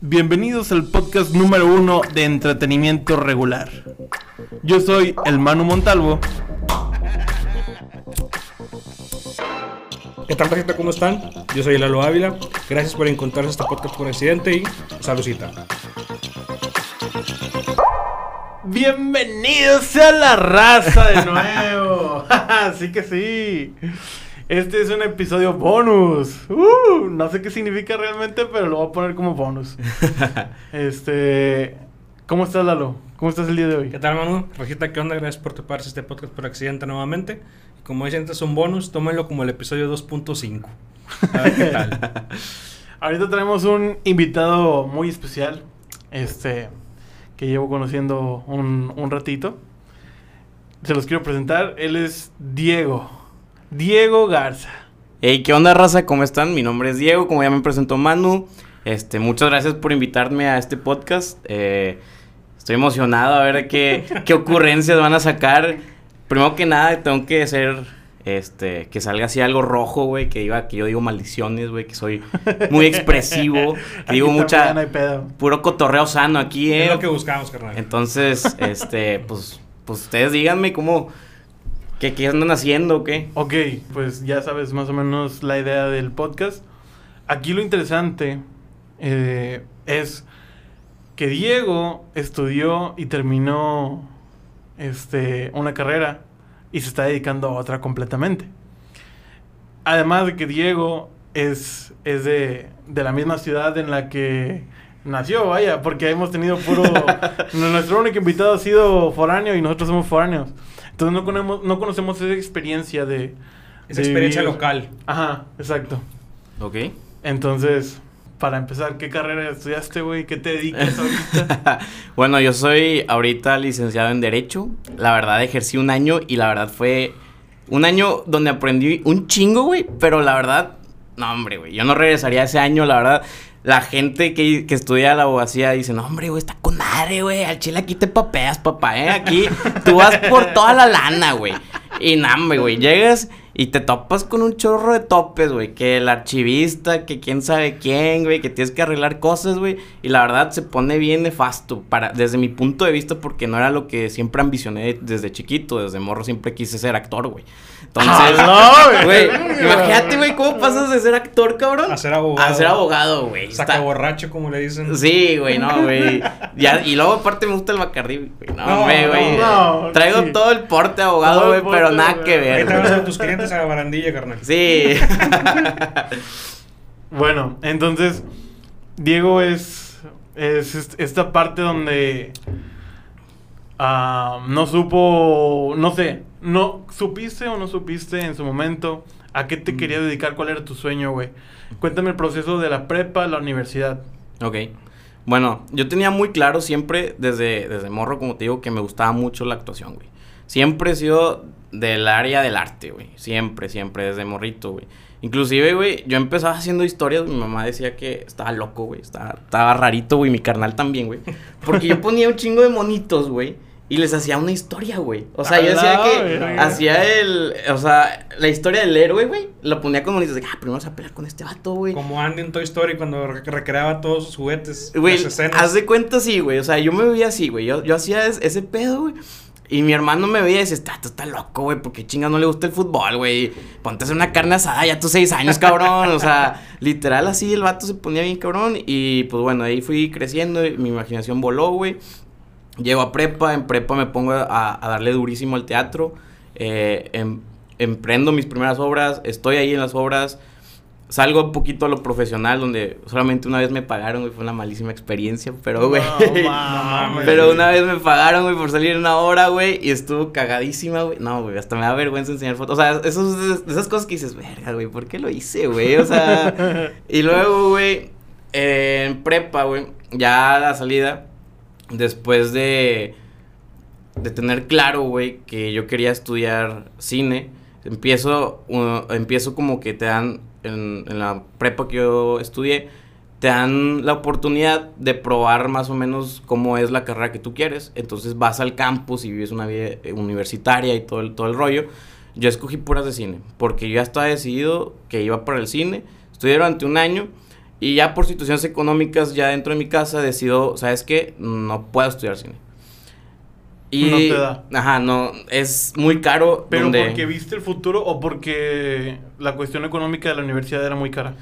Bienvenidos al podcast número uno de entretenimiento regular. Yo soy el Manu Montalvo. ¿Qué tal, gente? ¿Cómo están? Yo soy Lalo Ávila. Gracias por encontrarse este podcast por accidente y saludcita. Bienvenidos a la raza de nuevo. sí que sí. Este es un episodio bonus. Uh, no sé qué significa realmente, pero lo voy a poner como bonus. este, ¿cómo estás, Lalo? ¿Cómo estás el día de hoy? ¿Qué tal, Manu? Rajita, ¿qué onda? Gracias por toparse este podcast por accidente nuevamente. Como dicen, este es un bonus, tómenlo como el episodio 2.5. A ver qué tal. Ahorita tenemos un invitado muy especial. Este, que llevo conociendo un, un ratito. Se los quiero presentar. Él es Diego. Diego Garza. Hey, ¿qué onda, raza? ¿Cómo están? Mi nombre es Diego, como ya me presentó Manu. Este, muchas gracias por invitarme a este podcast. Eh, estoy emocionado a ver qué, qué ocurrencias van a sacar. Primero que nada, tengo que hacer este, que salga así algo rojo, güey, que diga que yo digo maldiciones, güey, que soy muy expresivo, que digo mucha también hay pedo. puro cotorreo sano aquí, eh. Es lo que buscamos, carnal. Entonces, este, pues pues ustedes díganme cómo qué andan haciendo o qué. Ok, pues ya sabes más o menos la idea del podcast. Aquí lo interesante eh, es que Diego estudió y terminó este, una carrera y se está dedicando a otra completamente. Además de que Diego es, es de, de la misma ciudad en la que nació, vaya, porque hemos tenido puro... nuestro único invitado ha sido foráneo y nosotros somos foráneos. Entonces no conocemos, no conocemos esa experiencia de... Esa de experiencia vivir- local. Ajá, exacto. ¿Ok? Entonces, para empezar, ¿qué carrera estudiaste, güey? ¿Qué te dedicas ahorita? bueno, yo soy ahorita licenciado en Derecho. La verdad, ejercí un año y la verdad fue un año donde aprendí un chingo, güey. Pero la verdad, no, hombre, güey. Yo no regresaría ese año, la verdad. La gente que, que estudia la abogacía dice, no, hombre, güey, está con madre, güey. Al chile aquí te papeas, papá, ¿eh? Aquí tú vas por toda la lana, güey. Y nada, güey, llegas y te topas con un chorro de topes, güey. Que el archivista, que quién sabe quién, güey. Que tienes que arreglar cosas, güey. Y la verdad se pone bien nefasto para, desde mi punto de vista porque no era lo que siempre ambicioné desde chiquito. Desde morro siempre quise ser actor, güey. Entonces, Ah, no, güey, güey. imagínate, güey, cómo pasas de ser actor, cabrón. A ser abogado. A ser abogado, güey. Saca borracho, como le dicen. Sí, güey, no, güey. Ya, y luego aparte me gusta el Bacardí, güey. No, güey, güey. no, Traigo sí. todo el porte abogado, güey, pero nada que Ahí ver. traes güey. a tus clientes a la barandilla, carnal. Sí. bueno, entonces, Diego es, es est- esta parte donde ah, no supo, no sé, no supiste o no supiste en su momento a qué te querías dedicar, cuál era tu sueño, güey. Cuéntame el proceso de la prepa a la universidad. ok. Bueno, yo tenía muy claro siempre, desde, desde morro, como te digo, que me gustaba mucho la actuación, güey. Siempre he sido del área del arte, güey. Siempre, siempre, desde morrito, güey. Inclusive, güey, yo empezaba haciendo historias, mi mamá decía que estaba loco, güey. Estaba, estaba rarito, güey. Mi carnal también, güey. Porque yo ponía un chingo de monitos, güey. Y les hacía una historia, güey. O sea, yo decía la que verga. hacía el... O sea, la historia del héroe, güey. Lo ponía con monitos de que, ah, primero vamos a pelear con este vato, güey. Como Andy en Toy Story cuando re- recreaba todos sus juguetes. Güey, las escenas. haz de cuenta sí, güey. O sea, yo me veía así, güey. Yo, yo hacía es- ese pedo, güey. Y mi hermano me veía y decía, está, está loco, güey, porque chinga no le gusta el fútbol, güey. Ponte a hacer una carne asada ya tus seis años, cabrón. O sea, literal así el vato se ponía bien cabrón. Y pues bueno, ahí fui creciendo mi imaginación voló, güey. Llego a prepa, en prepa me pongo a, a darle durísimo al teatro. Eh, em- emprendo mis primeras obras, estoy ahí en las obras. Salgo un poquito a lo profesional, donde solamente una vez me pagaron, güey, fue una malísima experiencia, pero, güey. No pero una vez me pagaron, güey, por salir una hora, güey, y estuvo cagadísima, güey. No, güey, hasta me da vergüenza enseñar fotos. O sea, esos, esas cosas que dices, verga, güey, ¿por qué lo hice, güey? O sea, y luego, güey, eh, en prepa, güey, ya a la salida, después de, de tener claro, güey, que yo quería estudiar cine, empiezo, uh, empiezo como que te dan, en, la prepa que yo estudié, te dan la oportunidad de probar más o menos cómo es la carrera que tú quieres. Entonces vas al campus y vives una vida eh, universitaria y todo el, todo el rollo. Yo escogí puras de cine, porque yo ya estaba decidido que iba para el cine. Estudié durante un año Y ya por situaciones económicas, ya dentro de mi casa, decido, ¿sabes qué? No puedo estudiar cine. Y, No te da. Ajá, no, es muy caro. ¿Pero donde- porque viste el futuro o porque la cuestión económica de la universidad era muy cara?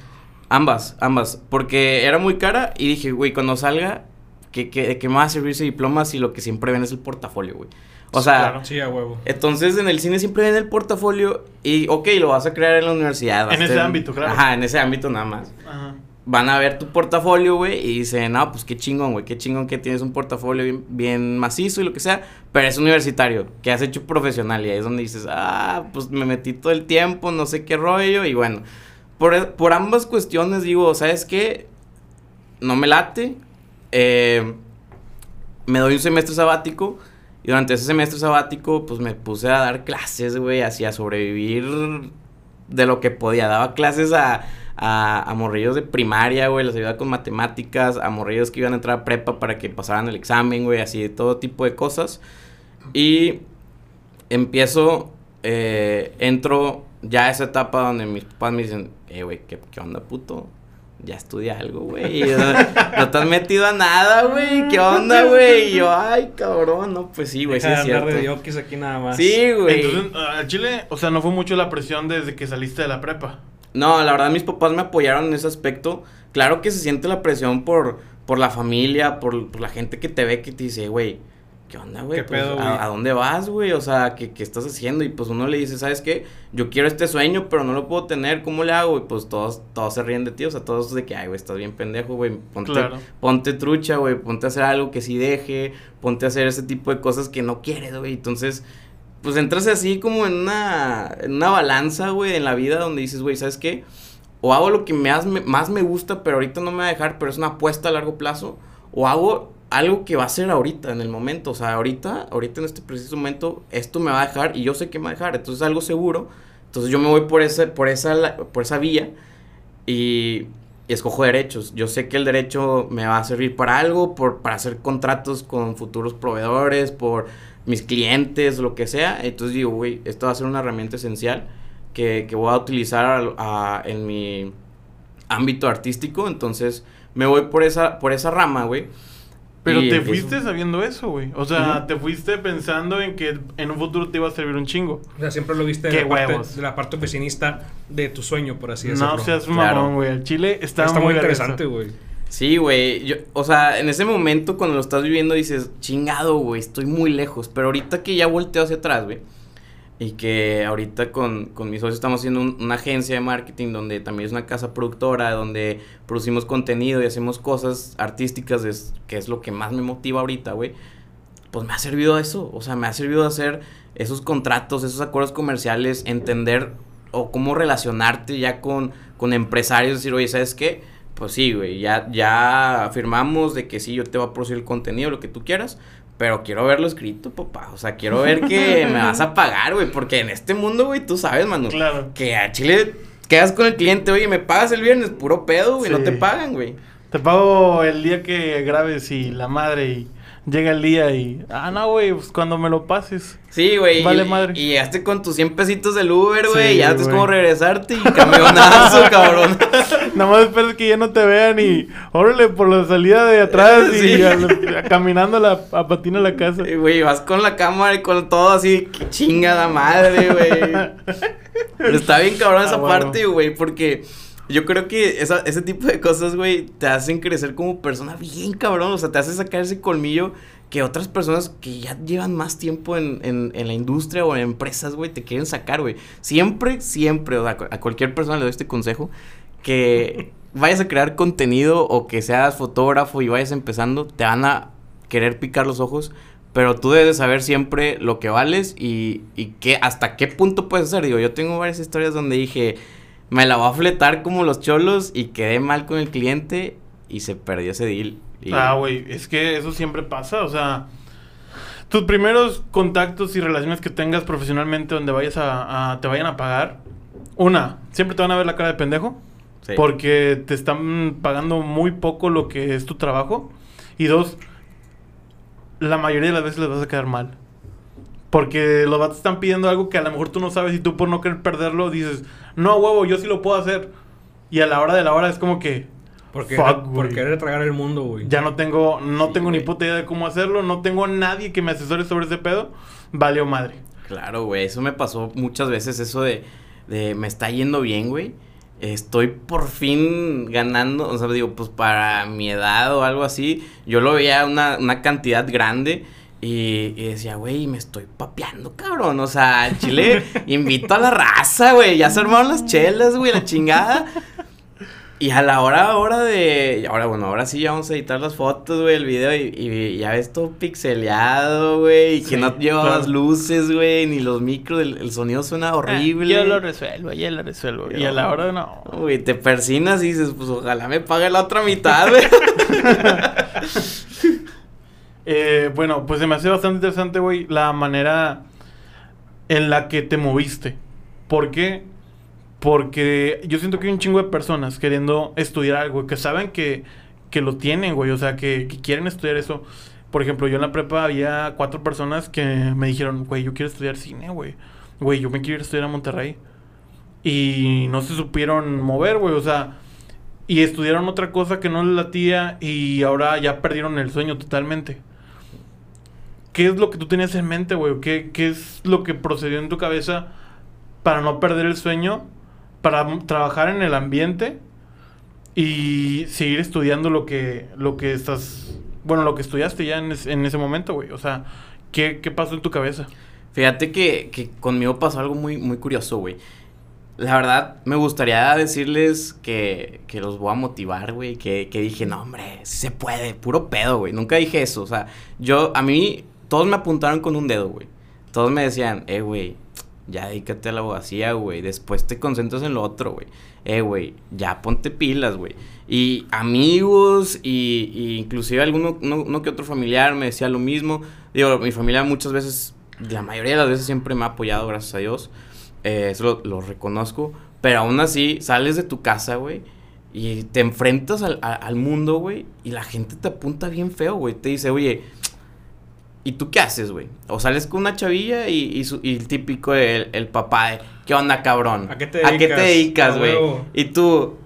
Ambas, ambas. Porque era muy cara y dije, güey, cuando salga, ¿qué, qué, de qué me va a servir ese diploma si lo que siempre ven es el portafolio, güey? O sea, Claro. Sí, a huevo. entonces en el cine siempre ven el portafolio y, ok, lo vas a crear en la universidad. En ese ámbito, claro. Ajá, en ese ámbito nada más. Ajá. Van a ver tu portafolio, güey, y dicen, no, pues qué chingón, güey, qué chingón que tienes un portafolio bien, bien macizo y lo que sea, pero es universitario, que has hecho profesional y ahí es donde dices, ah, pues me metí todo el tiempo, no sé qué rollo, y bueno, por, por ambas cuestiones digo, ¿sabes qué? No me late, eh, me doy un semestre sabático y durante ese semestre sabático pues me puse a dar clases, güey, así a sobrevivir de lo que podía. Daba clases a, a, a morrillos de primaria, güey, les ayudaba con matemáticas, a morrillos que iban a entrar a prepa para que pasaran el examen, güey, así de todo tipo de cosas. Y empiezo, eh, entro ya a esa etapa donde mis papás me dicen, eh, güey, ¿qué, ¿qué onda, puto? Ya estudia algo, güey. O sea, No te has metido a nada, güey. ¿Qué onda, güey? Y yo, ay, cabrón. No, pues sí, güey, sí es cierto. de aquí nada más. Sí, güey. Entonces, a Chile, o sea, no fue mucho la presión desde que saliste de la prepa. No, la verdad mis papás me apoyaron en ese aspecto. Claro que se siente la presión por, por la familia, por, por la gente que te ve que te dice, güey, ¿qué onda, güey? ¿Qué Pues, pedo, ¿a, a dónde vas, güey? O sea, ¿qué, ¿qué estás haciendo? Y pues uno le dice, ¿sabes qué? Yo quiero este sueño, pero no lo puedo tener, ¿cómo le hago? Y pues todos, todos se ríen de ti, o sea, todos de que, ay, güey, estás bien pendejo, güey, ponte, Claro. ponte trucha, güey, ponte a hacer algo que sí deje, ponte a hacer ese tipo de cosas que no quieres, güey. Entonces, pues entras así como en una, en una balanza, güey, en la vida donde dices, güey, ¿sabes qué? O hago lo que más me, más me gusta, pero ahorita no me va a dejar, pero es una apuesta a largo plazo. O hago algo que va a ser ahorita, en el momento. O sea, ahorita, ahorita en este preciso momento, esto me va a dejar y yo sé que me va a dejar. Entonces es algo seguro. Entonces yo me voy por esa, por esa, por esa vía y, y escojo derechos. Yo sé que el derecho me va a servir para algo, por, para hacer contratos con futuros proveedores, por mis clientes, lo que sea. Entonces digo, güey, esto va a ser una herramienta esencial que, que voy a utilizar a- en mi ámbito artístico. Entonces me voy por esa, por esa rama, güey. Pero Y te empiezo- fuiste sabiendo eso, güey. O sea, te fuiste pensando en que en un futuro te iba a servir un chingo. O sea, siempre lo viste de la, parte, de la parte oficinista de tu sueño, por así decirlo. No seas un Claro. mamón, güey. El Chile está, Está muy verga interesante, güey. Sí, güey. Yo, o sea, en ese momento cuando lo estás viviendo dices, chingado, güey, estoy muy lejos. Pero ahorita que ya volteo hacia atrás, güey. Y que ahorita con, con mis socios estamos haciendo un- una agencia de marketing donde también es una casa productora, donde producimos contenido y hacemos cosas artísticas, es, que es lo que más me motiva ahorita, güey. Pues me ha servido eso. O sea, me ha servido hacer esos contratos, esos acuerdos comerciales, entender o cómo relacionarte ya con, con empresarios, decir, oye, ¿sabes qué? Pues sí, güey, ya, ya afirmamos de que sí, yo te voy a producir el contenido, lo que tú quieras, pero quiero verlo escrito, papá. O sea, quiero ver que me vas a pagar, güey, porque en este mundo, güey, tú sabes, mano, Claro. que a Chile quedas con el cliente, oye, me pagas el viernes, puro pedo, güey, no te pagan, güey. Te pago el día que grabes y la madre y llega el día y... Ah, no, güey, pues cuando me lo pases. Sí, güey. Vale y, madre. Y llegaste con tus 100 pesitos del Uber, güey. Sí, ya es como regresarte y camionazo, cabrón. Nada más esperas que ya no te vean y... Órale, por la salida de atrás Sí. y a- a- caminando a, la, a patina a la casa. Y, Güey, vas con la cámara y con todo así, que chingada madre, güey. Está bien cabrón esa Ah, bueno. parte, güey, porque yo creo que esa, ese tipo de cosas, güey, te hacen crecer como persona bien cabrón. O sea, te hace sacar ese colmillo que otras personas que ya llevan más tiempo en, en, en la industria o en empresas, güey, te quieren sacar, güey. Siempre, siempre, o sea, a cualquier persona le doy este consejo, que vayas a crear contenido o que seas fotógrafo y vayas empezando, te van a querer picar los ojos, pero tú debes saber siempre lo que vales y, y qué, hasta qué punto puedes hacer. Digo, yo tengo varias historias donde dije, me la voy a fletar como los cholos y quedé mal con el cliente y se perdió ese deal. Y- Ah, güey, es que eso siempre pasa, o sea, tus primeros contactos y relaciones que tengas profesionalmente donde vayas a, a- te vayan a pagar, una, siempre te van a ver la cara de pendejo, Sí. porque te están pagando muy poco lo que es tu trabajo, y dos, la mayoría de las veces les vas a quedar mal. Porque los vatos están pidiendo algo que a lo mejor tú no sabes y tú por no querer perderlo dices, no, huevo, yo sí lo puedo hacer. Y a la hora de la hora es como que, Por, Fuck, por querer tragar el mundo, güey. Ya no tengo, no Sí, tengo ni puta idea de cómo hacerlo, no tengo a nadie que me asesore sobre ese pedo. Valió madre. Claro, güey, eso me pasó muchas veces, eso de, de me está yendo bien, güey. Estoy por fin ganando, o sea, digo, pues para mi edad o algo así, yo lo veía una, una cantidad grande y, y decía, güey, me estoy papeando, cabrón. O sea, al Chile, invito a la raza, güey, ya se armaron las chelas, güey, la chingada. Y a la hora, ahora de. Ahora, bueno, ahora sí ya vamos a editar las fotos, güey, el video. Y, y ya ves todo pixeleado, güey. Y que no llevabas claro. luces, güey, ni los micros. El, el sonido suena horrible. Ah, Yo lo resuelvo, yo lo resuelvo. Y a la hora no. Güey, te persinas y dices, pues ojalá me pague la otra mitad, güey. Eh, bueno, pues se me hace bastante interesante, güey, la manera en la que te moviste. ¿Por qué? Porque yo siento que hay un chingo de personas queriendo estudiar algo, que saben que, que lo tienen, güey, o sea, que, que quieren estudiar eso. Por ejemplo, yo en la prepa había cuatro personas que me dijeron, güey, yo quiero estudiar cine, güey. Güey, yo me quiero ir a estudiar a Monterrey. Y no se supieron mover, güey, o sea, y estudiaron otra cosa que no les latía y ahora ya perdieron el sueño totalmente. ¿Qué es lo que tú tenías en mente, güey? ¿Qué, ¿Qué es lo que procedió en tu cabeza para no perder el sueño? Para trabajar en el ambiente y seguir estudiando lo que, lo que estás... Bueno, lo que estudiaste ya en ese momento, güey. O sea, ¿qué, ¿qué pasó en tu cabeza? Fíjate que, que conmigo pasó algo muy, muy curioso, güey. La verdad, me gustaría decirles que, que los voy a motivar, güey. Que, que dije, no, hombre, sí se puede, puro pedo, güey. Nunca dije eso. O sea, yo, a mí, todos me apuntaron con un dedo, güey. Todos me decían, eh, güey, ya dedícate a la abogacía, güey. Después te concentras en lo otro, güey. Eh, güey, ya ponte pilas, güey. Y amigos, y, y inclusive alguno uno, uno que otro familiar me decía lo mismo. Digo, mi familia muchas veces, la mayoría de las veces siempre me ha apoyado, gracias a Dios. Eh, eso lo, reconozco. Pero aún así, sales de tu casa, güey. Y te enfrentas al, al mundo, güey. Y la gente te apunta bien feo, güey. Te dice, oye, ¿y tú qué haces, güey? O sales con una chavilla y, y, su- y el típico, el, el papá, de, ¿qué onda, cabrón? ¿A qué te ¿A qué te dedicas? güey? Y tú,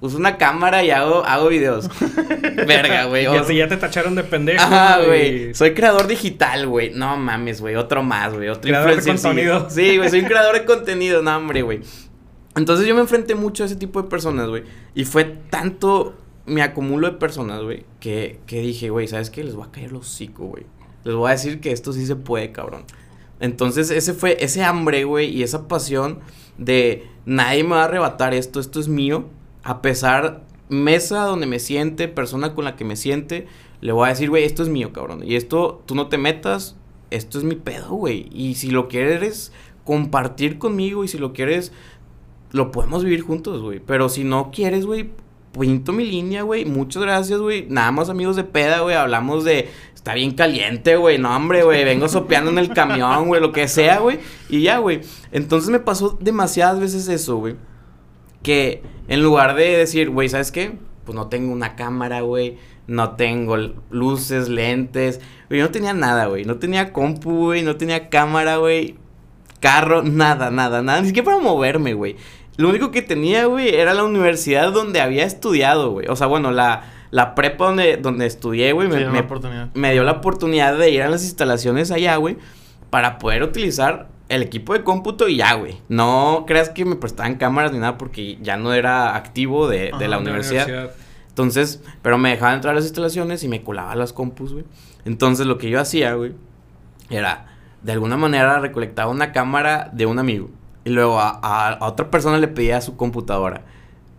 uso una cámara y hago, hago videos. Verga, güey. Ya, ya te tacharon de pendejo. Ajá, güey. Soy creador digital, güey. No mames, güey. Otro más, güey. Otro Creador de sí. contenido. Sí, güey. Soy un creador de contenido. No, hombre, güey. Entonces yo me enfrenté mucho a ese tipo de personas, güey. Y fue tanto mi acumulo de personas, güey, que, que dije, güey, ¿sabes qué? Les voy a caer los hocico, güey. Les voy a decir que esto sí se puede, cabrón. Entonces ese fue, ese hambre, güey, y esa pasión de nadie me va a arrebatar esto, esto es mío. A pesar, mesa donde me siente, persona con la que me siente, le voy a decir, güey, esto es mío, cabrón. Y esto, tú no te metas, esto es mi pedo, güey. Y si lo quieres compartir conmigo y si lo quieres, lo podemos vivir juntos, güey. Pero si no quieres, güey, pinto mi línea, güey. Muchas gracias, güey. Nada más amigos de peda, güey. Hablamos de, está bien caliente, güey. No, hombre, güey. Vengo sopeando en el camión, güey. Lo que sea, güey. Y ya, güey. Entonces me pasó demasiadas veces eso, güey. Que en lugar de decir, güey, ¿sabes qué? Pues no tengo una cámara, güey. No tengo luces, lentes. Güey, no tenía nada, güey. No tenía compu, güey. No tenía cámara, güey. Carro, nada, nada, nada. Ni siquiera para moverme, güey. Lo único que tenía, güey, era la universidad donde había estudiado, güey. O sea, bueno, la, la prepa donde, donde estudié, güey, Sí, me, dio la oportunidad de ir a las instalaciones allá, güey, para poder utilizar el equipo de cómputo y ya, güey. No creas que me prestaban cámaras ni nada porque ya no era activo de, Ajá, de la universidad. Entonces, pero me dejaban entrar a las instalaciones y me colaba las compus, güey. Entonces, lo que yo hacía, güey, era, de alguna manera, recolectaba una cámara de un amigo. Y luego a, a- a otra persona le pedía su computadora.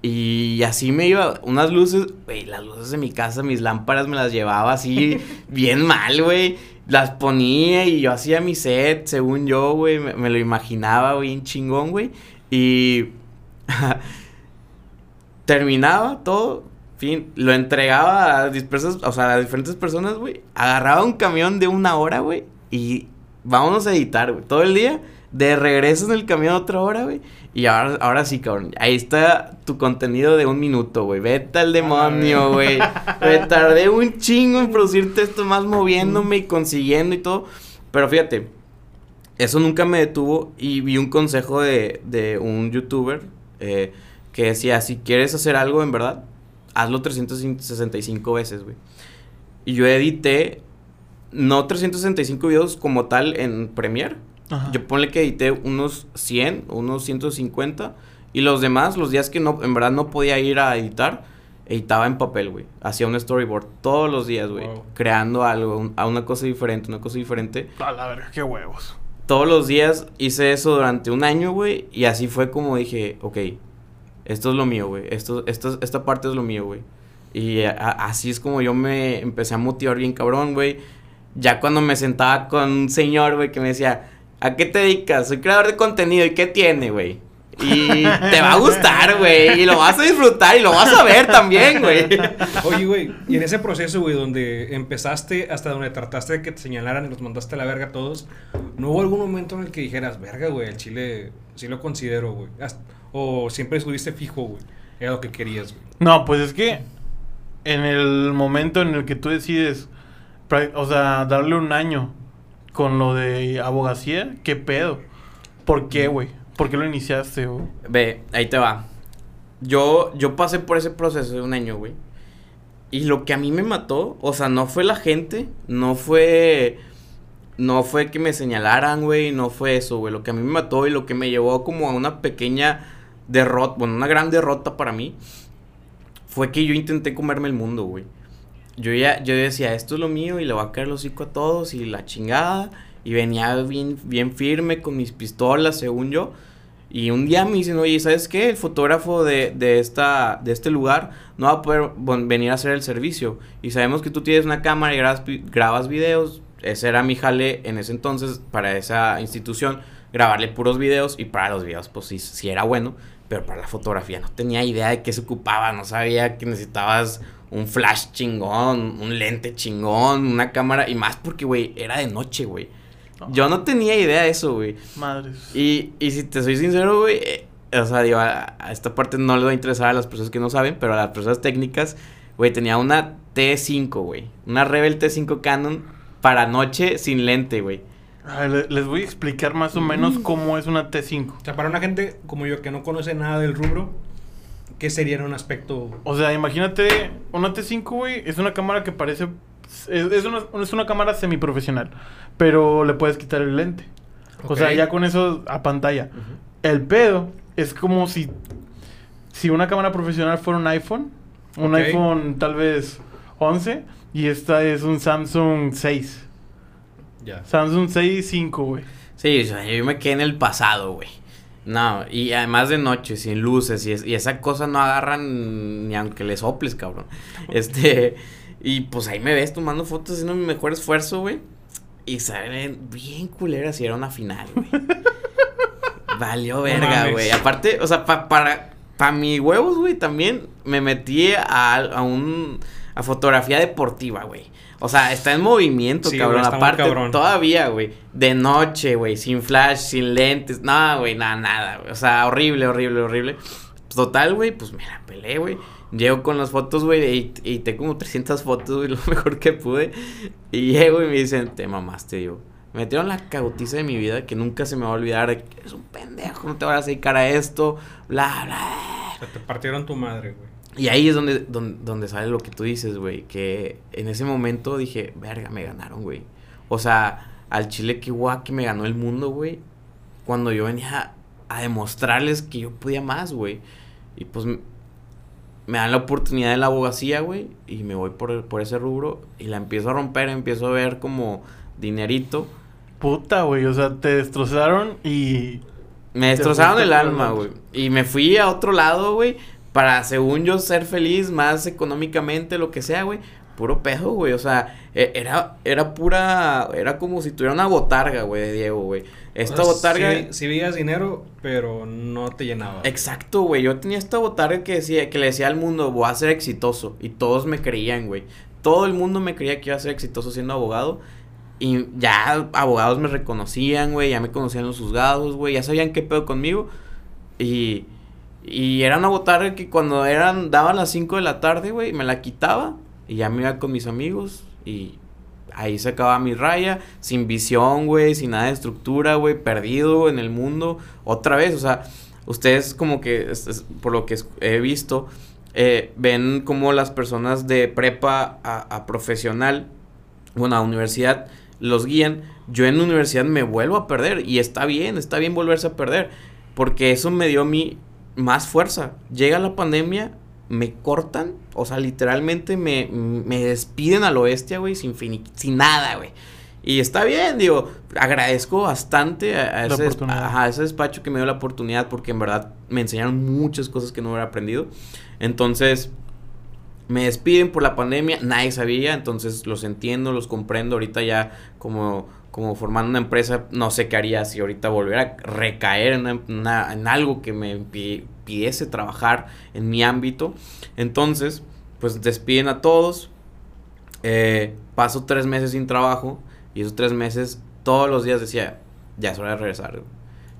Y así me iba, unas luces, güey, las luces de mi casa, mis lámparas me las llevaba así, bien mal, güey. Las ponía y yo hacía mi set, según yo, güey, me, me lo imaginaba, güey, bien chingón, güey. Y terminaba todo, fin, lo entregaba a dispersas, o sea, a diferentes personas, güey. Agarraba un camión de una hora, güey, y vámonos a editar, güey, todo el día. De regreso en el camión otra hora, güey. Y ahora, ahora sí, cabrón. Ahí está tu contenido de un minuto, güey. Vete al demonio, güey. Me tardé un chingo en producirte esto más moviéndome y consiguiendo y todo. Pero fíjate, eso nunca me detuvo y vi un consejo de, de un youtuber eh, que decía, si quieres hacer algo en verdad, hazlo 365 veces, güey. Y yo edité, no 365 videos como tal en Premiere. Ajá. Yo ponle que edité unos 100, unos 150. Y los demás, los días que no, en verdad no podía ir a editar, editaba en papel, güey. Hacía un storyboard todos los días, güey. Wow. Creando algo, un- a una cosa diferente, una cosa diferente. A la verga, qué huevos. Todos los días hice eso durante un año, güey. Y así fue como dije, ok, esto es lo mío, güey. Esto, esto, esta parte es lo mío, güey. Y a- así es como yo me empecé a motivar bien cabrón, güey. Ya cuando me sentaba con un señor, güey, que me decía, ¿a qué te dedicas? Soy creador de contenido. ¿Y qué tiene, güey? Y te va a gustar, güey. Y lo vas a disfrutar y lo vas a ver también, güey. Oye, güey, y en ese proceso, güey, donde empezaste hasta donde trataste de que te señalaran y los mandaste a la verga a todos, ¿no hubo algún momento en el que dijeras, verga, güey, el chile sí lo considero, güey? O siempre estuviste fijo, güey. Era lo que querías, güey. No, pues es que en el momento en el que tú decides, o sea, darle un año con lo de abogacía, ¿qué pedo? ¿Por qué, güey? ¿Por qué lo iniciaste, güey? Ve, ahí te va. Yo, yo pasé por ese proceso de un año, güey. Y lo que a mí me mató, o sea, no fue la gente, no fue. No fue que me señalaran, güey, no fue eso, güey. Lo que a mí me mató y lo que me llevó como a una pequeña derrota, bueno, una gran derrota para mí, fue que yo intenté comerme el mundo, güey. Yo ya, yo decía, esto es lo mío y le voy a caer el hocico a todos y la chingada. Y venía bien, bien firme con mis pistolas, según yo. Y un día me dicen, oye, ¿sabes qué? El fotógrafo de, de, esta, de este lugar no va a poder venir a hacer el servicio. Y sabemos que tú tienes una cámara y grabas, grabas videos. Ese era mi jale en ese entonces para esa institución. Grabarle puros videos y para los videos, pues sí, sí era bueno. Pero para la fotografía no tenía idea de qué se ocupaba. No sabía que necesitabas un flash chingón, un lente chingón, una cámara. Y más porque, güey, era de noche, güey. Yo no tenía idea de eso, güey. Madres. Y, y si te soy sincero, güey, eh, o sea, digo, a, a esta parte no le va a interesar a las personas que no saben, pero a las personas técnicas, güey, tenía una T5, güey. Una Rebel T5 Canon para noche sin lente, güey. A ver, le- les voy a explicar más o menos cómo es una T5. O sea, para una gente como yo que no conoce nada del rubro, ¿qué sería un aspecto? O sea, imagínate, una T5, güey, es una cámara que parece... Es, es una, es una cámara semiprofesional, pero le puedes quitar el lente. O sea, ya con eso a pantalla. El pedo es como si, si una cámara profesional fuera un iPhone, un iPhone tal vez 11, y esta es un Samsung 6. Ya. Samsung 6 5, güey. Sí, o sea, yo me quedé en el pasado, güey. No, y además de noche, sin luces, y, es- y esa cosa no agarran ni aunque le soples, cabrón. Este, y pues ahí me ves tomando fotos, haciendo mi mejor esfuerzo, güey. Y salen bien culeras y era una final, güey. Valió verga, güey. Aparte, o sea, pa- para, para mis huevos, güey, también me metí a, a un, a fotografía deportiva, güey. O sea, está en movimiento, Sí, cabrón. güey, Aparte, cabrón. todavía, güey. De noche, güey. Sin flash, sin lentes. No, güey, nada, nada, güey. O sea, horrible, horrible, horrible. Total, güey, pues me la pelé, güey. Llego con las fotos, güey, y, y te como 300 fotos, güey, lo mejor que pude. Y llego y me dicen, te mamaste, digo. Me metieron la cagotiza de mi vida que nunca se me va a olvidar. Eres un pendejo, no te vas a dedicar a esto, bla, bla. O sea, te partieron tu madre, güey. Y ahí es donde, donde, donde sale lo que tú dices, güey. Que en ese momento dije, verga, me ganaron, güey. O sea, al chile que guau que me ganó el mundo, güey. Cuando yo venía a demostrarles que yo podía más, güey. Y pues me dan la oportunidad de la abogacía, güey. Y me voy por, por ese rubro. Y la empiezo a romper, empiezo a ver como dinerito. Puta, güey. O sea, te destrozaron y. Me destrozaron el alma, güey. Y me fui a otro lado, güey. Para, según yo, ser feliz más económicamente, lo que sea, güey. Puro pedo, güey. O sea, e- era, era pura. Era como si tuviera una botarga, güey, de Diego, güey. Esta O sea, botarga. Sí, sí veías dinero, pero no te llenaba. Exacto, güey. Yo tenía esta botarga que decía, que le decía al mundo, voy a ser exitoso. Y todos me creían, güey. Todo el mundo me creía que iba a ser exitoso siendo abogado. Y ya abogados me reconocían, güey. Ya me conocían los juzgados, güey. Ya sabían qué pedo conmigo. Y, y era una botarga que cuando eran, daban las 5 de la tarde, güey, me la quitaba. Y ya me iba con mis amigos. Y ahí se acababa mi raya. Sin visión, güey. Sin nada de estructura, güey. Perdido en el mundo. Otra vez, o sea, ustedes como que, por lo que he visto, eh, ven como las personas de prepa a, profesional, bueno, a universidad, los guían. Yo en universidad me vuelvo a perder y está bien, está bien volverse a perder, porque eso me dio mí más fuerza. Llega la pandemia, me cortan, o sea, literalmente me, me despiden a lo bestia, güey, sin, sin nada, güey. Y está bien, digo, agradezco bastante a, ese, a ese despacho que me dio la oportunidad porque en verdad me enseñaron muchas cosas que no hubiera aprendido. Entonces, me despiden por la pandemia, nadie sabía, entonces los entiendo, los comprendo. Ahorita ya como, como formando una empresa, no sé qué haría si ahorita volviera a recaer en, en algo que me impi- impidiese trabajar en mi ámbito. Entonces, pues despiden a todos. Eh, paso tres meses sin trabajo y esos tres meses todos los días decía, ya es hora de regresar.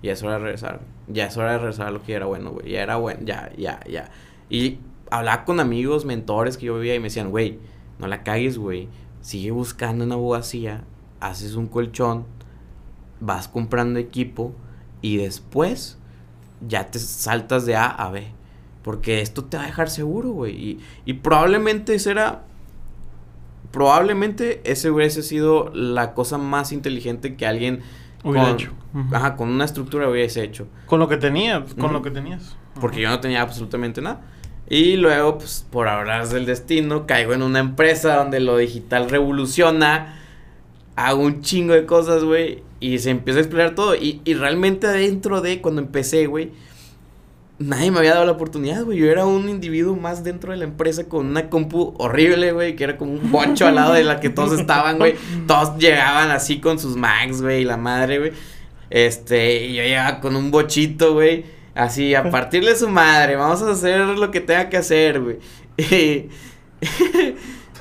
Ya es hora de regresar. Ya es hora de regresar a lo que era bueno, güey. Ya era bueno, ya, ya, ya. Y hablaba con amigos, mentores que yo vivía y me decían, güey, no la cagues, güey. Sigue buscando una abogacía, haces un colchón, vas comprando equipo y después ya te saltas de A a B. Porque esto te va a dejar seguro, güey. Y, y probablemente ese era. Probablemente ese hubiese sido la cosa más inteligente que alguien Hubiera con, hecho. Ajá, con una estructura hubiese hecho. Con lo que tenías, con Ujú. lo que tenías. Porque yo no tenía absolutamente nada. Y luego, pues, por hablar del destino, caigo en una empresa donde lo digital revoluciona. Hago un chingo de cosas, güey. Y se empieza a explorar todo. Y, y realmente adentro de cuando empecé, güey, nadie me había dado la oportunidad, güey. Yo era un individuo más dentro de la empresa con una compu horrible, güey, que era como un bocho al lado de la que todos estaban, güey. Todos llegaban así con sus Macs, güey, y la madre, güey. Este, y yo llegaba con un bochito, güey. Así, a partirle su madre, vamos a hacer lo que tenga que hacer, güey.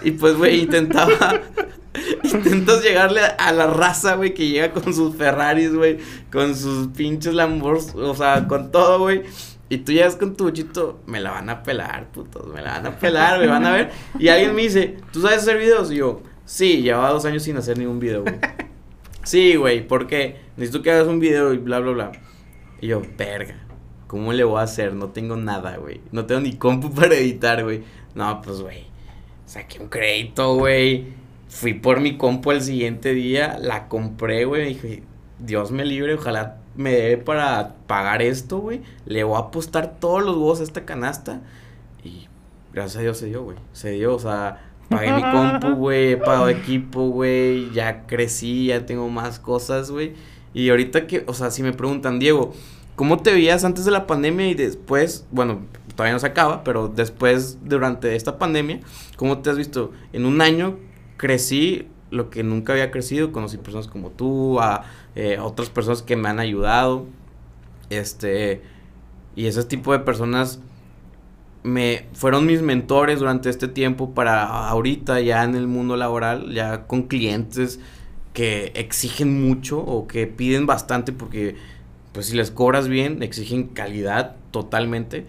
y pues, güey, intentaba. Intentas llegarle a, a la raza, güey, que llega con sus Ferraris, güey, con sus pinches Lambos, o sea, con todo, güey. Y tú llegas con tu bochito, me la van a pelar, putos, me la van a pelar, me van a ver. Y alguien me dice, ¿tú sabes hacer videos? Y yo, sí, llevaba dos años sin hacer ningún video, güey. Sí, güey, ¿por qué? Necesito que hagas un video y bla, bla, bla. Y yo, verga, ¿cómo le voy a hacer? No tengo nada, güey. No tengo ni compu para editar, güey. No, pues, güey, saqué un crédito, güey. Fui por mi compu el siguiente día, la compré, güey. Dije, Dios me libre, ojalá me dé para pagar esto, güey. Le voy a apostar todos los huevos a esta canasta. Y gracias a Dios se dio, güey. Se dio, o sea, pagué mi compu, güey. He pagado equipo, güey. Ya crecí, ya tengo más cosas, güey. Y ahorita que, o sea, si me preguntan, Diego, ¿cómo te veías antes de la pandemia y después? Bueno, todavía no se acaba, pero después, durante esta pandemia, ¿cómo te has visto? En un año crecí lo que nunca había crecido, conocí personas como tú, a eh, otras personas que me han ayudado, este, y ese tipo de personas me fueron mis mentores durante este tiempo para ahorita ya en el mundo laboral, ya con clientes que exigen mucho o que piden bastante porque pues si les cobras bien, exigen calidad totalmente,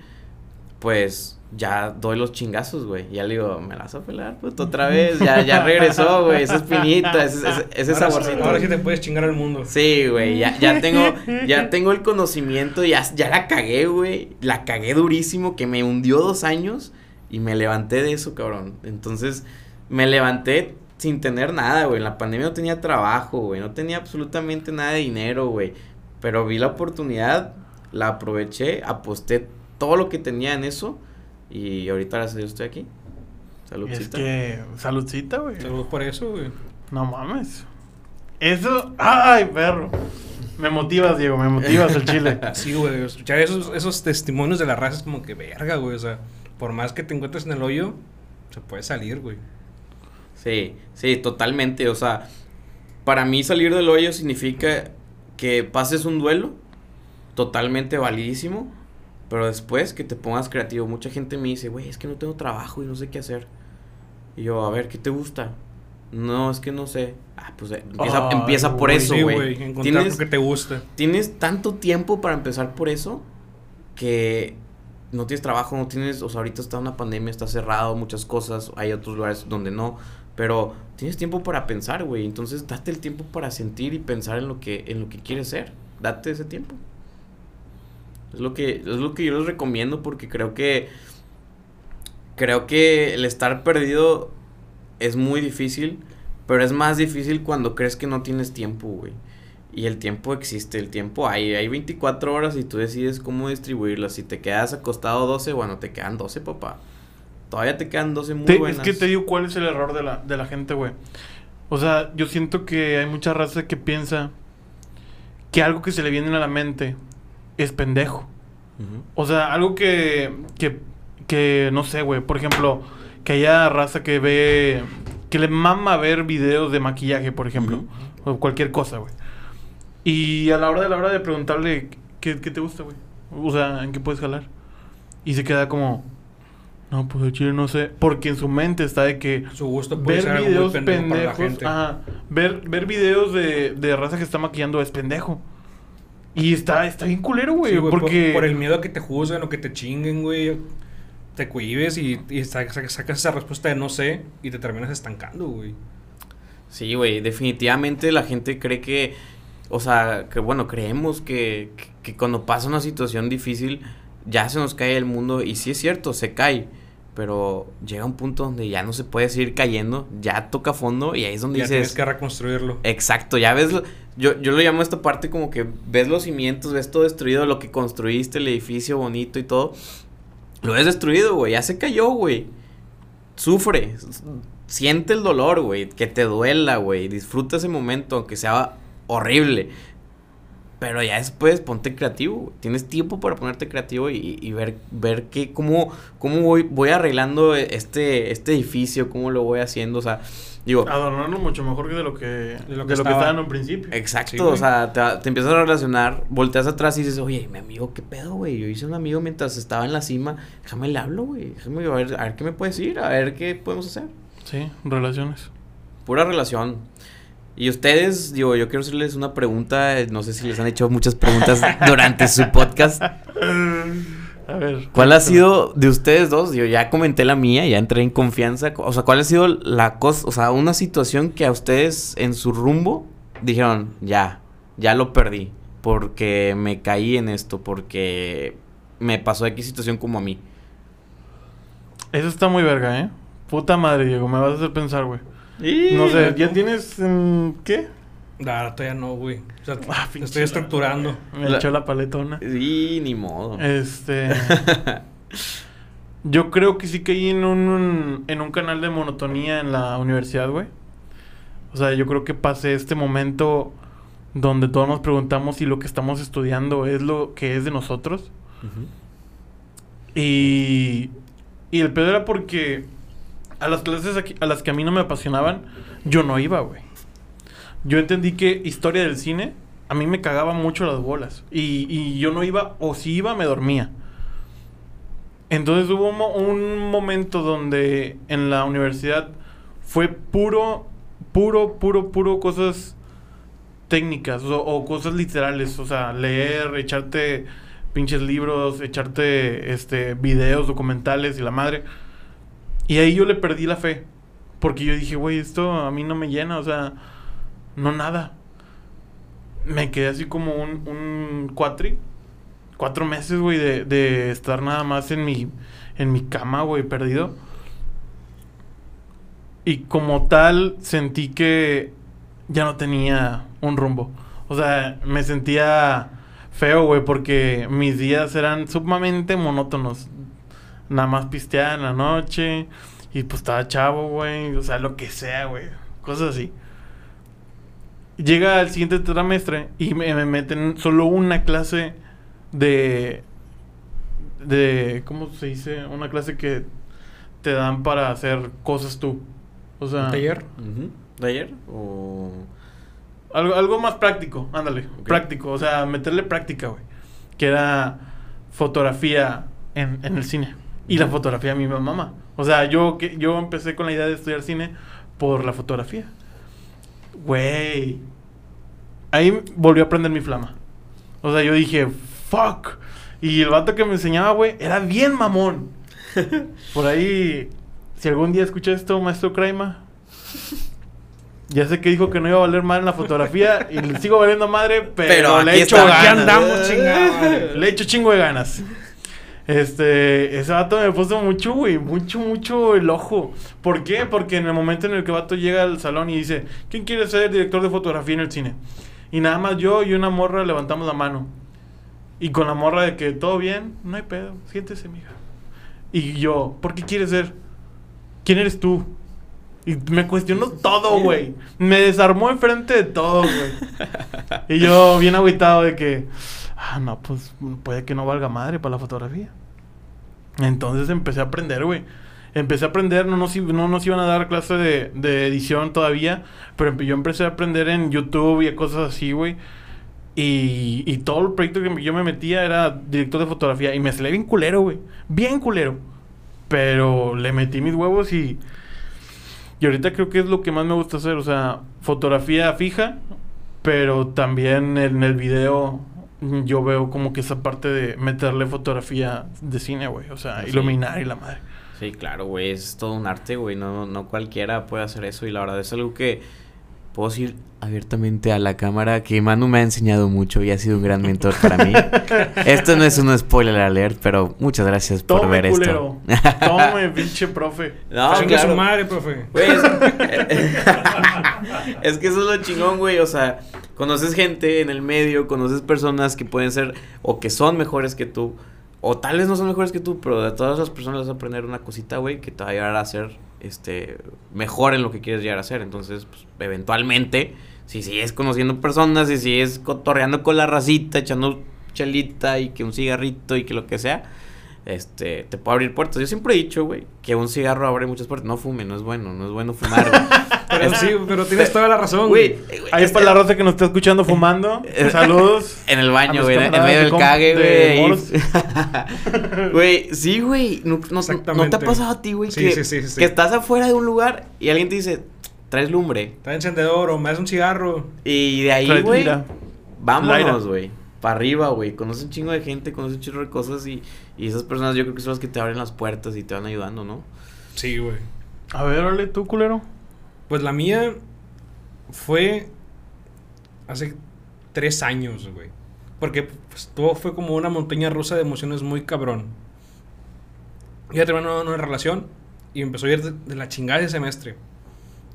pues ya doy los chingazos, güey. Ya le digo, me la vas a pelar, puto, otra vez. Ya, ya regresó, güey. Esa espinita, ese, ese, ese ahora, saborcito. Ahora sí te puedes chingar al mundo. Sí, güey, ya, ya tengo, ya tengo el conocimiento, ya, ya la cagué, güey, la cagué durísimo, que me hundió dos años y me levanté de eso, cabrón. Entonces, me levanté sin tener nada, güey, en la pandemia no tenía trabajo, güey, no tenía absolutamente nada de dinero, güey, pero vi la oportunidad, la aproveché, aposté todo lo que tenía en eso y ahorita gracias a Dios estoy aquí. Es Saludcita. que, saludcita, güey. Saludos por eso, güey. No mames. Eso, ay, perro. Me motivas, Diego, me motivas el chile. Sí, güey. Escuchar esos, esos testimonios de la raza es como que verga, güey. O sea, por más que te encuentres en el hoyo, se puede salir, güey. Sí, sí, totalmente. O sea, para mí salir del hoyo significa que pases un duelo totalmente validísimo, pero después que te pongas creativo. Mucha gente me dice, güey, es que no tengo trabajo y no sé qué hacer. Y yo, a ver, ¿qué te gusta? No, es que no sé. Ah, pues eh, empieza, Ay, empieza por güey, eso, sí, güey. Encontrar Tienes, lo que te gusta. tienes tanto tiempo para empezar por eso que no tienes trabajo, no tienes, o sea, ahorita está una pandemia, está cerrado, muchas cosas, hay otros lugares donde no, pero tienes tiempo para pensar, güey, entonces date el tiempo para sentir y pensar en lo que en lo que quieres ser, date ese tiempo. Es lo que es lo que yo les recomiendo porque creo que creo que el estar perdido es muy difícil, pero es más difícil cuando crees que no tienes tiempo, güey. Y el tiempo existe, el tiempo hay, hay 24 horas y tú decides cómo distribuirlas. Si te quedas acostado 12, bueno, te quedan 12, papá. Todavía te quedan 12 muy Te- buenas. es que te digo cuál es el error de la, de la gente, güey. O sea, yo siento que hay mucha raza que piensa que algo que se le viene a la mente es pendejo. O sea, algo que, que, que no sé, güey. Por ejemplo, que haya raza que ve, que le mama ver videos de maquillaje, por ejemplo. O cualquier cosa, güey. Y a la hora de la hora de preguntarle, ¿qué, qué te gusta, güey? O sea, ¿en qué puedes jalar? Y se queda como, no, pues el chile no sé. Porque en su mente está de que Su gusto puede ser ver algo muy videos pendejo para la pendejos, gente. ajá, ver, ver videos de, de raza que está maquillando es pendejo. Y está, está bien culero, güey. Sí, güey, por- porque... por, el miedo a que te juzguen o que te chinguen, güey. Te cohibes y, y sa- sa- sacas esa respuesta de no sé y te terminas estancando, güey. Sí, güey, definitivamente la gente cree que, o sea, que bueno, creemos que, que, que cuando pasa una situación difícil ya se nos cae el mundo y sí es cierto, se cae, pero llega un punto donde ya no se puede seguir cayendo, ya toca fondo y ahí es donde Ya tienes dices, que reconstruirlo. exacto, ya ves, lo- yo, yo lo llamo esta parte como que ves los cimientos, ves todo destruido, lo que construiste, el edificio bonito y todo, lo ves destruido, güey, ya se cayó, güey, sufre, siente el dolor, güey, que te duela, güey, disfruta ese momento, aunque sea horrible. Pero ya después ponte creativo, tienes tiempo para ponerte creativo y, y ver, ver qué, cómo, cómo voy, voy arreglando este, este edificio, cómo lo voy haciendo, o sea, digo, Adornarlo mucho mejor que de lo que, de lo lo que que, estaba. estaba en un principio. Exacto, Sí, o sea, te, te empiezas a relacionar, volteas atrás y dices, oye, mi amigo, ¿qué pedo, güey? Yo hice un amigo mientras estaba en la cima, déjame le hablo, güey, déjame a ver, a ver qué me puede decir, a ver qué podemos hacer. Sí, relaciones. Pura relación. Y ustedes, digo, yo quiero hacerles una pregunta, no sé si les han hecho muchas preguntas durante su podcast. A ver. ¿Cuál ha sido de ustedes dos? Yo ya comenté la mía, ya entré en confianza. O sea, ¿cuál ha sido la cosa, o sea, una situación que a ustedes en su rumbo dijeron, ya, ya lo perdí, porque me caí en esto, porque me pasó X situación como a mí? Eso está muy verga, ¿eh? Puta madre, Diego, me vas a hacer pensar, güey. No sé, ¿ya tienes mm, qué? Nah, todavía no, güey. O sea, Ah, estoy estructurando. Me La- echó la paletona. Y ni modo. Este. yo creo que sí caí en un, en un canal de monotonía en la universidad, güey. O sea, yo creo que pasé este momento donde todos nos preguntamos si lo que estamos estudiando es lo que es de nosotros. Y, y el pedo era porque a las clases a las que a mí no me apasionaban, yo no iba, güey. Yo entendí que historia del cine a mí me cagaba mucho las bolas. Y, y yo no iba, o si iba, me dormía. Entonces hubo un momento donde en la universidad fue puro, puro, puro, puro cosas técnicas o, o cosas literales. O sea, leer, echarte pinches libros, echarte este videos, documentales y la madre. Y ahí yo le perdí la fe. Porque yo dije, güey, esto a mí no me llena, o sea, no nada. Me quedé así como un, un cuatri. Cuatro meses, güey, de, de estar nada más en mi, en mi cama, güey, perdido. Y como tal, sentí que ya no tenía un rumbo. O sea, me sentía feo, güey, porque mis días eran sumamente monótonos. Nada más pistear en la noche. Y pues estaba chavo, güey. O sea, lo que sea, güey. Cosas así. Llega el siguiente trimestre y me, me meten solo una clase de. de. ¿Cómo se dice? Una clase que te dan para hacer cosas tú. O sea. ¿Un taller? Ujú. ¿De ayer? O... Algo, algo más práctico, ándale. Práctico, o sea, meterle práctica, güey. Que era fotografía en, en el cine. Y la fotografía a mi mamá. O sea, yo, que, yo empecé con la idea de estudiar cine por la fotografía. Güey. Ahí volvió a prender mi flama. O sea, yo dije, fuck. Y el vato que me enseñaba, güey, era bien mamón. Por ahí, si algún día escuché esto, maestro Kraima, ya sé que dijo que no iba a valer madre en la fotografía y le sigo valiendo madre, pero, Pero le aquí andamos. Le he hecho chingo de ganas. Este, ese vato me puso mucho, güey, mucho, mucho el ojo. ¿Por qué? Porque en el momento en el que el vato llega al salón y dice, ¿quién quiere ser director de fotografía en el cine? Y nada más yo y una morra levantamos la mano. Y con la morra de que todo bien, no hay pedo, siéntese, mija. Y yo, ¿por qué quieres ser? ¿Quién eres tú? Y me cuestionó todo, güey. Me desarmó enfrente de todo, güey. y yo, bien agüitado de que, ah, no, pues puede que no valga madre para la fotografía. Entonces empecé a aprender, güey. Empecé a aprender, no nos, no nos iban a dar clase de, de edición todavía, pero yo empecé a aprender en YouTube y cosas así, güey. Y, y todo el proyecto que yo me metía era director de fotografía. Y me salía bien culero, güey. Bien culero. Pero le metí mis huevos y... Y ahorita creo que es lo que más me gusta hacer. O sea, fotografía fija. Pero también en el video yo veo como que esa parte de meterle fotografía de cine, güey. O sea, Sí. iluminar y la madre. Sí, claro, güey, es todo un arte, güey, no, no cualquiera puede hacer eso y la verdad es algo que puedo decir abiertamente a la cámara que Manu me ha enseñado mucho y ha sido un gran mentor para mí. esto no es un spoiler alert, pero muchas gracias por Tome, ver culero. esto. Tome, pinche profe. No, claro. su madre, profe. Güey, es, es que eso es lo chingón, güey. O sea, conoces gente en el medio, conoces personas que pueden ser o que son mejores que tú, o tal vez no son mejores que tú, pero de todas esas personas vas a aprender una cosita, güey, que te va a llevar a ser este, mejor en lo que quieres llegar a ser. Entonces, pues, eventualmente, si sigues conociendo personas, si sigues cotorreando con la racita, echando chelita y que un cigarrito y que lo que sea, este, te puede abrir puertas. Yo siempre he dicho, güey, que un cigarro abre muchas puertas. No fume, no es bueno, no es bueno fumar. Pero sí, pero tienes toda la razón, Güey, Ahí es- para la raza que nos está escuchando fumando. Eh, Saludos. En el baño, güey, en medio de del cague, de güey. Güey, sí, güey. No, no- no- ¿No te ha pasado a ti, güey? Sí, que, sí, sí, que estás afuera de un lugar y alguien te dice, traes lumbre. Está encendedor o me das un cigarro. Y de ahí, Trae güey, vámonos, Laira. güey. Para arriba, güey. Conoces un chingo de gente, conoces un chingo de cosas y, y esas personas yo creo que son las que te abren las puertas y te van ayudando, ¿no? Sí, güey. A ver, ole tú, culero. Pues la mía fue hace tres años, güey. Porque pues, todo fue como una montaña rusa de emociones muy cabrón. Ya terminó una relación y empezó a ir de, la chingada ese semestre.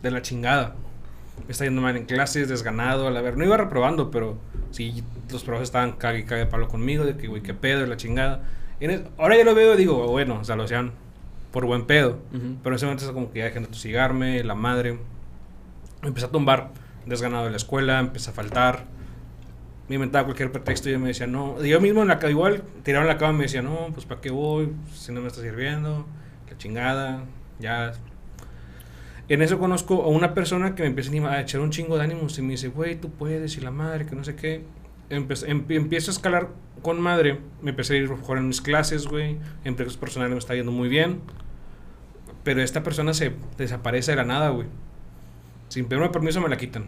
De la chingada. Me está yendo mal en clases, desganado, a la ver. No iba reprobando, pero sí, los profes estaban cague y cague palo conmigo, de que, güey, qué pedo, de la chingada. Ahora ya lo veo y digo, bueno, o lo por buen pedo. Pero en ese momento es como que ya dejen de tosigarme, la madre. Me empecé a tumbar, desganado de la escuela, empecé a faltar. Me inventaba cualquier pretexto y yo me decía, no. Yo mismo en la cama, igual, tiraba en la cama y me decía, no, pues ¿para qué voy? Si no me está sirviendo, la chingada, ya. En eso conozco a una persona que me empieza a echar un chingo de ánimos y me dice, güey, tú puedes, y la madre, que no sé qué. Em- empiezo a escalar con madre, me empecé a ir mejor en mis clases, güey, en proyectos personales me está yendo muy bien. Pero esta persona se desaparece de la nada, güey. Sin pedirme permiso me la quitan.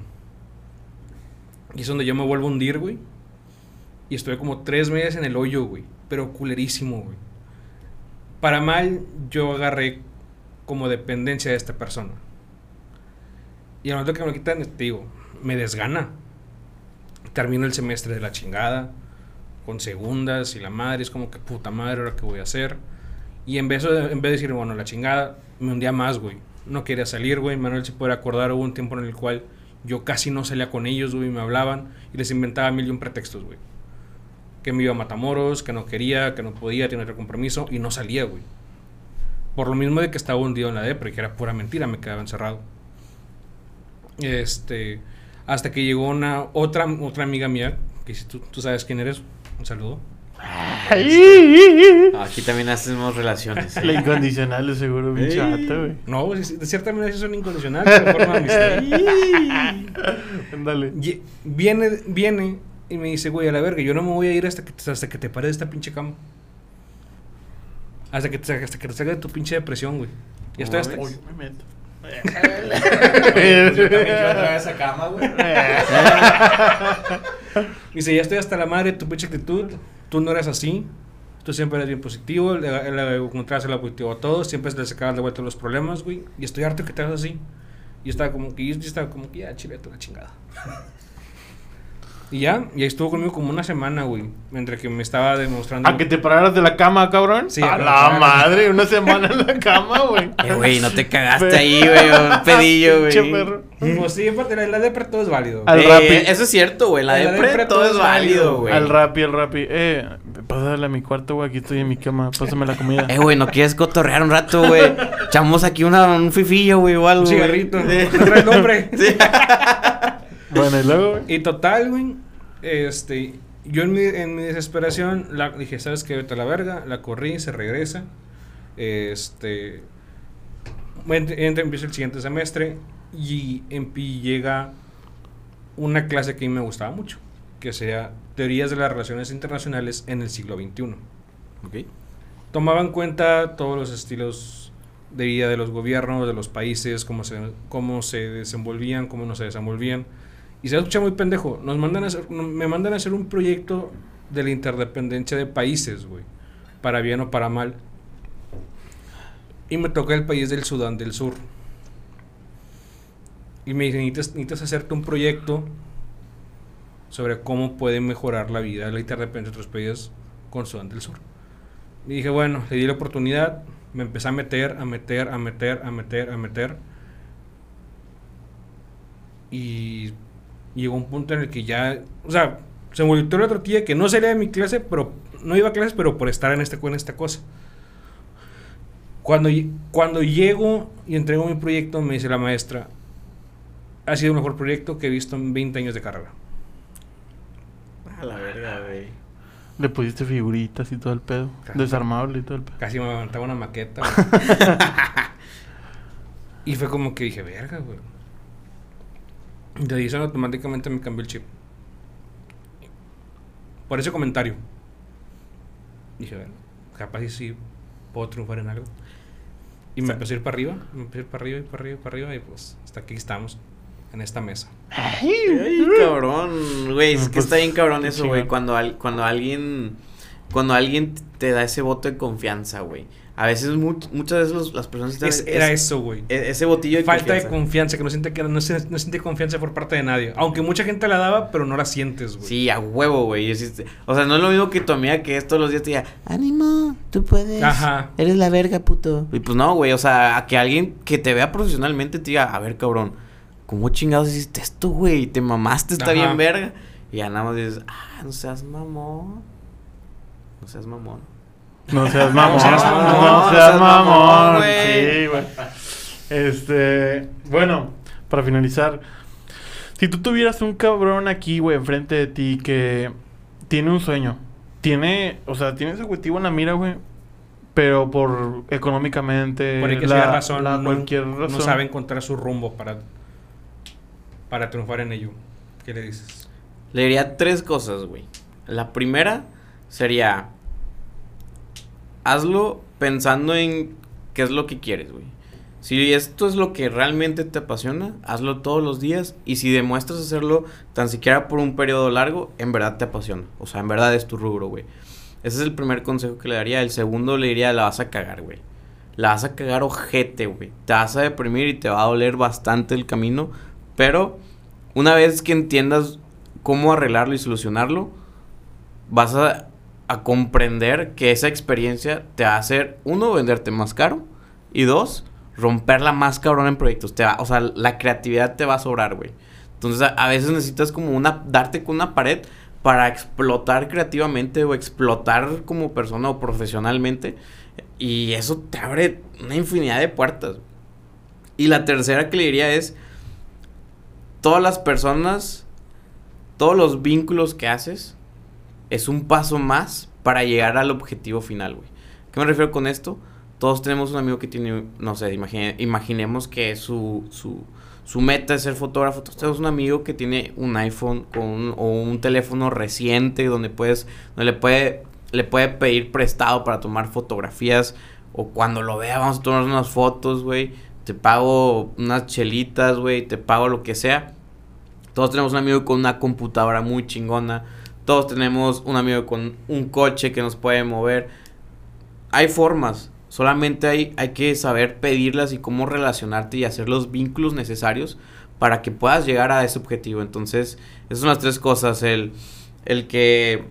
Y es donde yo me vuelvo a hundir, güey. Y estuve como tres meses en el hoyo, güey. Pero culerísimo, güey. Para mal, yo agarré como dependencia de esta persona. Y al momento que me lo quitan, te digo, me desgana. Termino el semestre de la chingada. Con segundas y la madre. Es como que puta madre, ahora qué voy a hacer. Y en vez, de, en vez de decir, bueno, la chingada, me hundía más, güey. No quería salir, güey. Manuel se puede acordar, hubo un tiempo en el cual yo casi no salía con ellos, güey. Me hablaban y les inventaba mil y un pretextos, güey. Que me iba a Matamoros, que no quería, que no podía, tenía otro compromiso y no salía, güey. Por lo mismo de que estaba hundido en la depre, que era pura mentira, me quedaba encerrado. Este, hasta que llegó una otra, otra amiga mía, que si tú, tú sabes quién eres, un saludo. Aquí también hacemos relaciones. ¿eh? La incondicional, de seguro, bien Ey. chata, güey. No, pues, de cierta manera sí son incondicionales, de forma de amistad. Ándale. Y- viene, viene y me dice, güey, a la verga, yo no me voy a ir hasta que, te- hasta que te pares de esta pinche cama. Hasta que te, hasta que te salga de tu pinche depresión, güey. Y estoy hasta... Me meto. Esa cama, güey. Dice, ya estoy hasta la madre tu pinche actitud. Tú no eres así. Tú siempre eres bien positivo. Le, le encontrabas el positivo a todos. Siempre le sacabas de vuelta los problemas, güey. Y estoy harto que te hagas así. Y yo estaba como que, yo estaba como que, ya, chile, la chingada. Y ya, y ahí estuvo conmigo como una semana, güey. Entre que me estaba demostrando. ¿A que te pararas de la cama, cabrón? Sí, a la madre, una semana en la cama, güey. Eh, güey, no te cagaste ahí, güey. Un pedillo, güey. Perro. Pues sí, aparte, la, la depre todo es válido. Al Eh, Rappi. Eso es cierto, güey. La la de pre depre todo es válido, güey. Al rapi, al rapi. Eh, pásale a mi cuarto, güey. Aquí estoy en mi cama. Pásame la comida. Eh, güey, ¿no quieres cotorrear un rato, güey? Echamos aquí una, un fifillo, güey, o algo. Un güey. cigarrito. Sí. ¿No trae nombre? Sí. Bueno, y luego, güey. Y total, güey, este, yo en mi, en mi desesperación la, dije, ¿sabes qué? Vete a la verga, la corrí, se regresa, este, ent- entra, empieza el siguiente semestre y, en, y llega una clase que a mí me gustaba mucho, que sea Teorías de las Relaciones Internacionales en el siglo XXI. Ok. Tomaba en cuenta todos los estilos de vida de los gobiernos, de los países, cómo se, cómo se desenvolvían, cómo no se desenvolvían. Y se escucha muy pendejo. Nos mandan me mandan a hacer un proyecto de la interdependencia de países, güey. Para bien o para mal. Y me toca el país del Sudán del Sur. Y me dicen, necesitas, necesitas hacerte un proyecto sobre cómo puede mejorar la vida, la interdependencia de otros países con Sudán del Sur. Y dije, bueno, le di la oportunidad, me empecé a meter, a meter, a meter, a meter, a meter. Y llegó un punto en el que ya, o sea, se me volvió la tortilla que no salía de mi clase, pero no iba a clases, pero por estar en, este, en esta cosa. Cuando, cuando llego y entrego mi proyecto, me dice la maestra, ha sido el mejor proyecto que he visto en 20 años de carrera. A la verga, güey. Le pusiste figuritas y todo el pedo. Desarmable y todo el pedo. Casi me levantaba una maqueta. y fue como que dije, verga, güey. De ahí eso automáticamente me cambió el chip. Por ese comentario. Dije, verga, capaz y sí puedo triunfar en algo. Y me empecé a ir para arriba, me empecé a ir para arriba y para arriba y para arriba y pues hasta aquí estamos, en esta mesa. Ay, cabrón, güey, es que Pues, está bien cabrón eso, güey, cuando, al- cuando alguien, cuando alguien te da ese voto de confianza, güey. A veces, much- muchas veces los- las personas Es- era eso, güey. e- ese botillo de Falta confianza. de confianza, que no siente que no, siente confianza por parte de nadie. Aunque mucha gente la daba, pero no la sientes, güey. Sí, a huevo, güey. O sea, no es lo mismo que tu amiga que es todos los días te diga, ánimo, tú puedes. Ajá. Eres la verga, puto. Y pues no, güey. O sea, a que alguien que te vea profesionalmente te diga, a ver, cabrón, ¿cómo chingados hiciste esto, güey? Te mamaste, está Ajá. bien verga. Y ya nada más dices, ah, no seas mamón. No seas mamón. No seas mamón. No seas mamón, No no seas seas mamón, mamón. güey. Sí, güey. Este. Bueno, para finalizar. Si tú tuvieras un cabrón aquí, güey, enfrente de ti que tiene un sueño. Tiene, o sea, tiene ese objetivo en la mira, güey. Pero por económicamente. Por que la- sea razón, la- no, cualquier no razón. sabe encontrar su rumbo para, para triunfar en ello. ¿Qué le dices? Le diría tres cosas, güey. La primera sería, hazlo pensando en qué es lo que quieres, güey. Si esto es lo que realmente te apasiona, hazlo todos los días y si demuestras hacerlo tan siquiera por un periodo largo, en verdad te apasiona. O sea, en verdad es tu rubro, güey. Ese es el primer consejo que le daría. El segundo le diría, la vas a cagar, güey. La vas a cagar ojete, güey. Te vas a deprimir y te va a doler bastante el camino. Pero una vez que entiendas cómo arreglarlo y solucionarlo, vas a, a comprender que esa experiencia te va a hacer, uno, venderte más caro. Y dos, romperla más cabrón en proyectos. Te va, o sea, la creatividad te va a sobrar, güey. Entonces, a, a veces necesitas como una, darte con una pared para explotar creativamente o explotar como persona o profesionalmente. Y eso te abre una infinidad de puertas. Y la tercera que le diría es, todas las personas, todos los vínculos que haces, es un paso más para llegar al objetivo final, güey. ¿Qué me refiero con esto? Todos tenemos un amigo que tiene, no sé, imagine- imaginemos que su, su, su meta es ser fotógrafo. Todos tenemos un amigo que tiene un iPhone con o un teléfono reciente donde puedes, donde le puede, le puede pedir prestado para tomar fotografías. O cuando lo vea, vamos a tomar unas fotos, güey. Te pago unas chelitas, güey. Te pago lo que sea. Todos tenemos un amigo con una computadora muy chingona. Todos tenemos un amigo con un coche que nos puede mover. Hay formas Solamente hay, hay que saber pedirlas y cómo relacionarte y hacer los vínculos necesarios para que puedas llegar a ese objetivo. Entonces, esas son las tres cosas. El, el que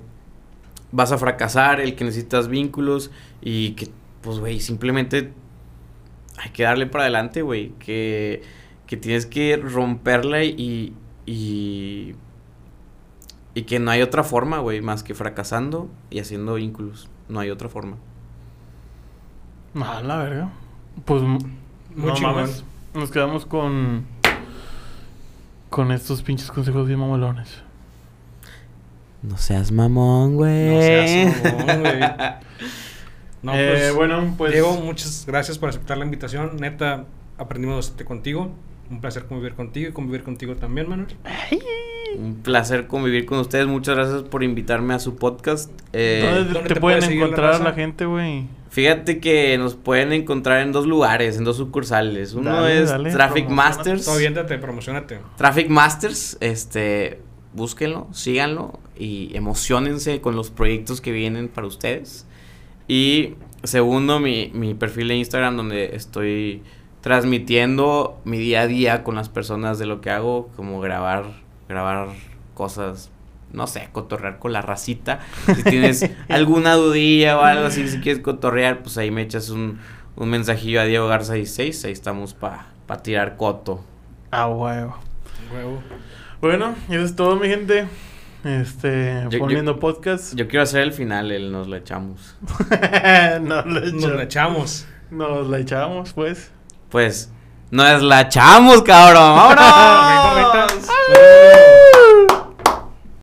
vas a fracasar, el que necesitas vínculos y que, pues, güey, simplemente hay que darle para adelante, güey. Que, que tienes que romperla y, y, y que no hay otra forma, güey, más que fracasando y haciendo vínculos. No hay otra forma. Ah, la verga. Pues, Muy no mames. Nos quedamos con. Con estos pinches consejos bien mamalones. No seas mamón, güey. No seas mamón, güey. No, Eh, pues, bueno, pues. Diego, muchas gracias por aceptar la invitación. Neta, aprendimos bastante contigo. Un placer convivir contigo y convivir contigo también, Manuel. Un placer convivir con ustedes. Muchas gracias por invitarme a su podcast. Eh, ¿Dónde, ¿dónde te, te pueden la encontrar la gente, güey? fíjate que nos pueden encontrar en dos lugares, en dos sucursales. Uno Dale, es dale, Traffic. Masters. Promocionate. Traffic Masters, este, búsquenlo, síganlo y emocionense con los proyectos que vienen para ustedes. Y segundo, mi, mi perfil de Instagram donde estoy transmitiendo mi día a día con las personas de lo que hago, como grabar, grabar cosas, no sé, cotorrear con la racita. Si tienes alguna dudilla o algo así, si quieres cotorrear, pues ahí me echas un, un mensajillo a Diego Garza 16, ahí estamos para tirar coto. Ah, huevo. Huevo. Bueno, y eso es todo, mi gente. Este, Yo- poniendo podcast. Yo quiero hacer el final, el nos la echamos. nos, la Nos echamos. la echamos. Nos la echamos, pues. Pues, nos la echamos, cabrón. ¡Vámonos! Woo!